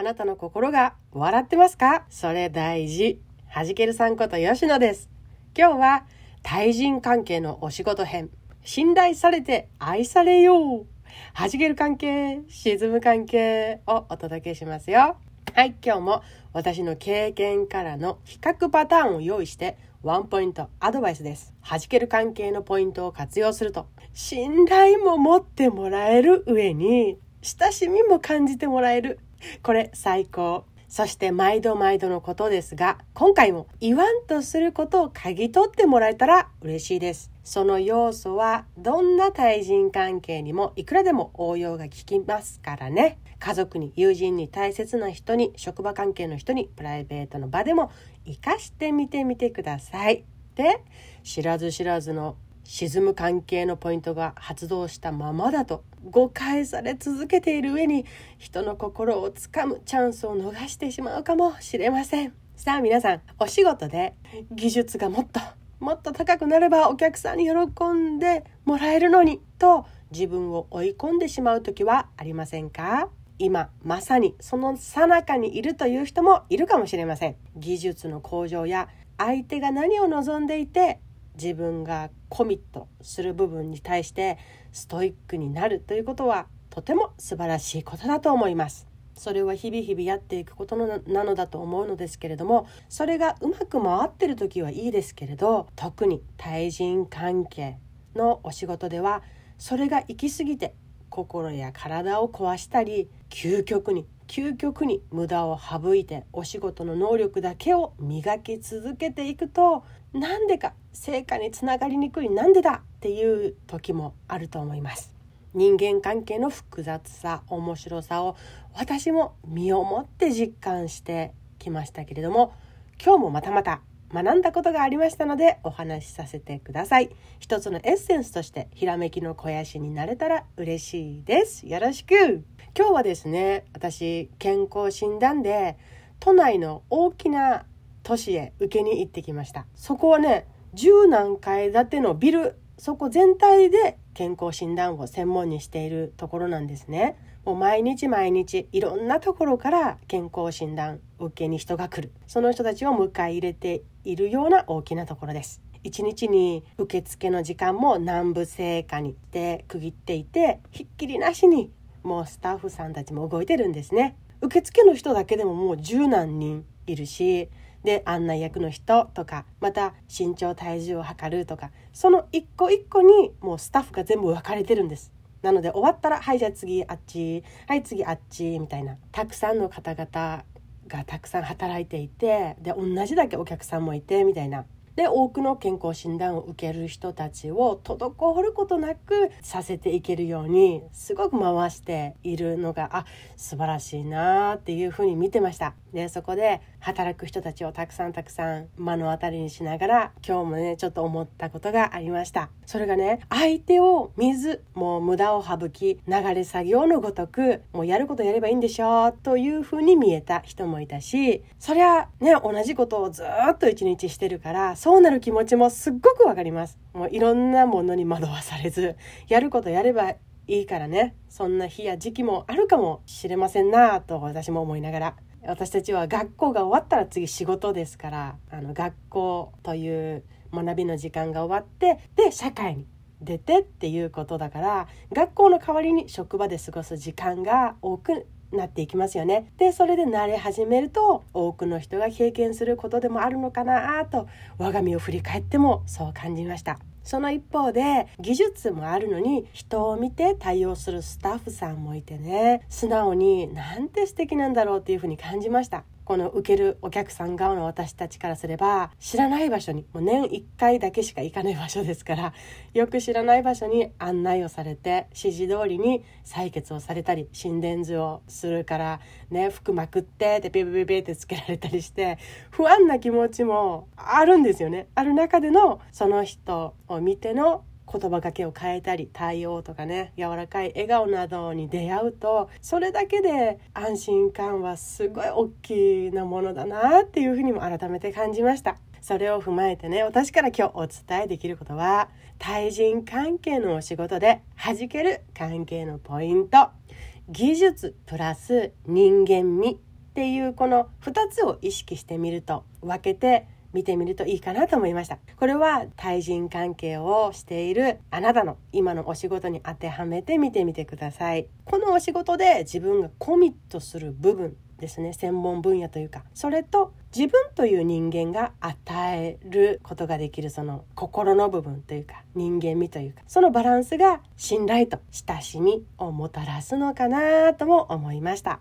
あなたの心が笑ってますか？それ大事。はじけるさんこと吉野です。今日は対人関係のお仕事編。信頼されて愛されよう。はじける関係、沈む関係をお届けしますよ。はい、今日も私の経験からの比較パターンを用意してワンポイントアドバイスです。弾ける関係のポイントを活用すると信頼も持ってもらえる上に親しみも感じてもらえる。これ最高。そして毎度毎度のことですが、今回も言わんとすることを嗅ぎ取ってもらえたら嬉しいです。その要素はどんな対人関係にもいくらでも応用が効きますからね。家族に、友人に、大切な人に、職場関係の人に、プライベートの場でも活かしてみてみてください。で、知らず知らずの沈む関係のポイントが発動したままだと誤解され続けている上に人の心をつかむチャンスを逃してしまうかもしれません。さあ皆さんお仕事で技術がもっともっと高くなればお客さんに喜んでもらえるのにと自分を追い込んでしまう時はありませんか？今まさにその最中にいるという人もいるかもしれません。技術の向上や相手が何を望んでいて自分がコミットする部分に対してストイックになるということはとても素晴らしいことだと思います。それは日々日々やっていくことなのだと思うのですけれどもそれがうまく回ってる時はいいですけれど特に対人関係のお仕事ではそれが行き過ぎて心や体を壊したり究極に究極に無駄を省いてお仕事の能力だけを磨き続けていくとなんでか成果につながりにくいなんでだっていう時もあると思います。人間関係の複雑さ面白さを私も身をもって実感してきましたけれども今日もまたまた学んだことがありましたのでお話しさせてください。一つのエッセンスとしてひらめきの肥やしになれたら嬉しいです。よろしく。今日はですね私健康診断で都内の大きな都市へ受けに行ってきました。そこはね十何階建てのビルそこ全体で健康診断を専門にしているところなんですね。もう毎日毎日いろんなところから健康診断受けに人が来る。その人たちを迎え入れているような大きなところです。1日に受付の時間も南部聖火にで区切っていてひっきりなしにもうスタッフさんたちも動いてるんですね。受付の人だけでももう十何人いるしで案内役の人とかまた身長体重を測るとかその一個一個にもうスタッフが全部分かれてるんです。なので終わったら「はいじゃあ次あっちはい次あっち」みたいなたくさんの方々がたくさん働いていてで同じだけお客さんもいてみたいな。で多くの健康診断を受ける人たちを滞ることなくさせていけるようにすごく回しているのがあ素晴らしいなっていうふうに見てました。でそこで働く人たちをたくさんたくさん目の当たりにしながら今日もねちょっと思ったことがありました。それがね相手を水もう無駄を省き流れ作業のごとくもうやることやればいいんでしょというふうに見えた人もいたしそりゃね同じことをずっと一日してるからそうなる気持ちもすっごくわかります。もういろんなものに惑わされずやることやればいいからね。そんな日や時期もあるかもしれませんなと私も思いながら。私たちは学校が終わったら次仕事ですからあの学校という学びの時間が終わってで社会に出てっていうことだから学校の代わりに職場で過ごす時間が多くなっていきますよね。でそれで慣れ始めると多くの人が経験することでもあるのかなと我が身を振り返ってもそう感じました。その一方で技術もあるのに人を見て対応するスタッフさんもいてね素直になんて素敵なんだろうっていうふうに感じましたこの受けるお客さん側の私たちからすれば知らない場所にもう年1回だけしか行かない場所ですから よく知らない場所に案内をされて指示通りに採血をされたり心電図をするからね服まくってってピピピピってつけられたりして 不安な気持ちもあるんですよね。ある中でのその人を見ての言葉がけを変えたり対応とかね柔らかい笑顔などに出会うとそれだけで安心感はすごい大きなものだなっていうふうにも改めて感じました。それを踏まえてね私から今日お伝えできることは対人関係のお仕事で弾ける関係のポイント。技術プラス人間味っていうこの2つを意識してみると分けて見てみるといいかなと思いました。これは対人関係をしているあなたの今のお仕事に当てはめて見てみてください。このお仕事で自分がコミットする部分ですね。専門分野というか。それと自分という人間が与えることができるその心の部分というか人間味というか。そのバランスが信頼と親しみをもたらすのかなとも思いました。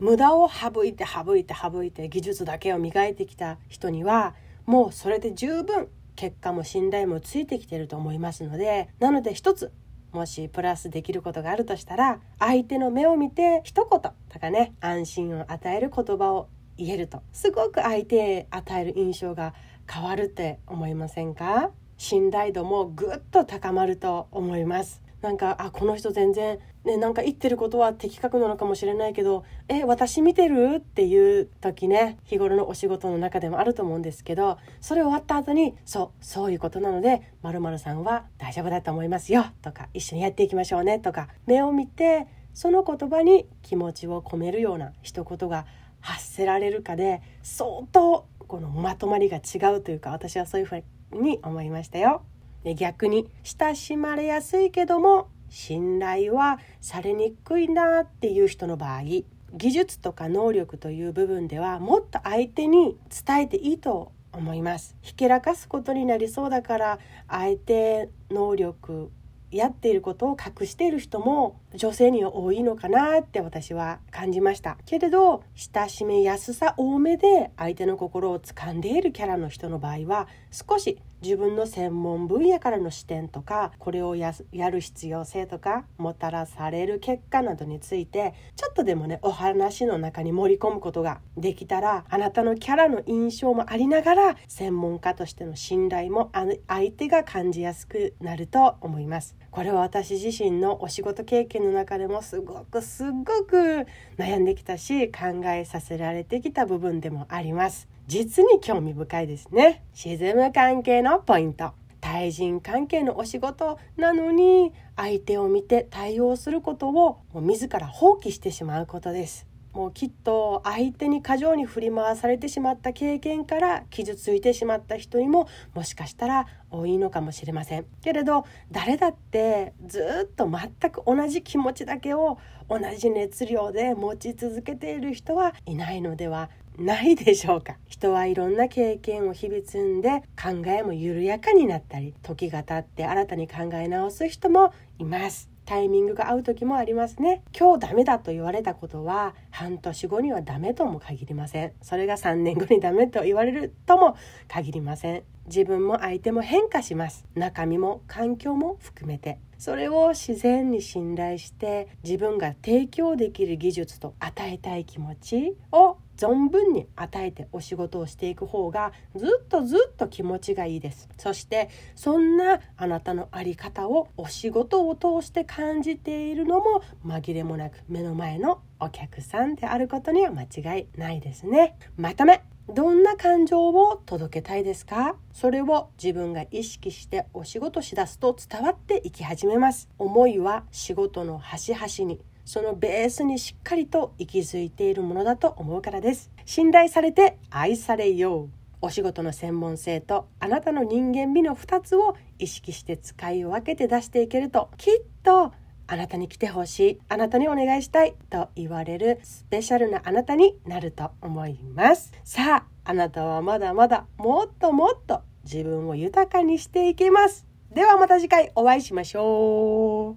無駄を省いて省いて省いて技術だけを磨いてきた人にはもうそれで十分結果も信頼もついてきてると思いますのでなので一つもしプラスできることがあるとしたら相手の目を見て一言とかね安心を与える言葉を言えると。すごく相手へ与える印象が変わるって思いませんか？信頼度もぐっと高まると思います。なんかあこの人全然ねなんか言ってることは的確なのかもしれないけどえ私見てる？っていう時ね日頃のお仕事の中でもあると思うんですけどそれ終わった後にそうそういうことなのでまるさんは大丈夫だと思いますよとか一緒にやっていきましょうねとか目を見てその言葉に気持ちを込めるような一言が発せられるかで相当このまとまりが違うというか私はそういうふうに思いましたよ。で逆に親しまれやすいけども信頼はされにくいなっていう人の場合技術とか能力という部分ではもっと相手に伝えていいと思います。ひけらかすことになりそうだから相手能力やっていることを隠している人も女性には多いのかなって私は感じました。けれど親しめやすさ多めで相手の心を掴んでいるキャラの人の場合は少し自分の専門分野からの視点とかこれをやる必要性とかもたらされる結果などについてちょっとでもねお話の中に盛り込むことができたらあなたのキャラの印象もありながら専門家としての信頼も相手が感じやすくなると思います。これは私自身のお仕事経験の中でもすごくすごく悩んできたし考えさせられてきた部分でもあります。実に興味深いですね。沈む関係のポイント。対人関係のお仕事なのに相手を見て対応することをもう自ら放棄してしまうことです。もうきっと相手に過剰に振り回されてしまった経験から傷ついてしまった人にももしかしたら多いのかもしれませんけれど誰だってずっと全く同じ気持ちだけを同じ熱量で持ち続けている人はいないのではないでしょうか。人はいろんな経験を日々積んで考えも緩やかになったり時が経って新たに考え直す人もいます。タイミングが合う時もありますね。今日ダメだと言われたことは半年後にはダメとも限りません。それが3年後にダメと言われるとも限りません。自分も相手も変化します。中身も環境も含めて。それを自然に信頼して自分が提供できる技術と与えたい気持ちを存分に与えてお仕事をしていく方がずっとずっと気持ちがいいです。そしてそんなあなたの在り方をお仕事を通して感じているのも紛れもなく目の前のお客さんであることには間違いないですね。まとめどんな感情を届けたいですか？それを自分が意識してお仕事しだすと伝わっていき始めます。思いは仕事の端々にそのベースにしっかりと息づいているものだと思うからです。信頼されて愛されよう。お仕事の専門性とあなたの人間味の2つを意識して使い分けて出していけるときっとあなたに来てほしい。あなたにお願いしたいと言われるスペシャルなあなたになると思います。さああなたはまだまだもっともっと自分を豊かにしていけます。ではまた次回お会いしましょう。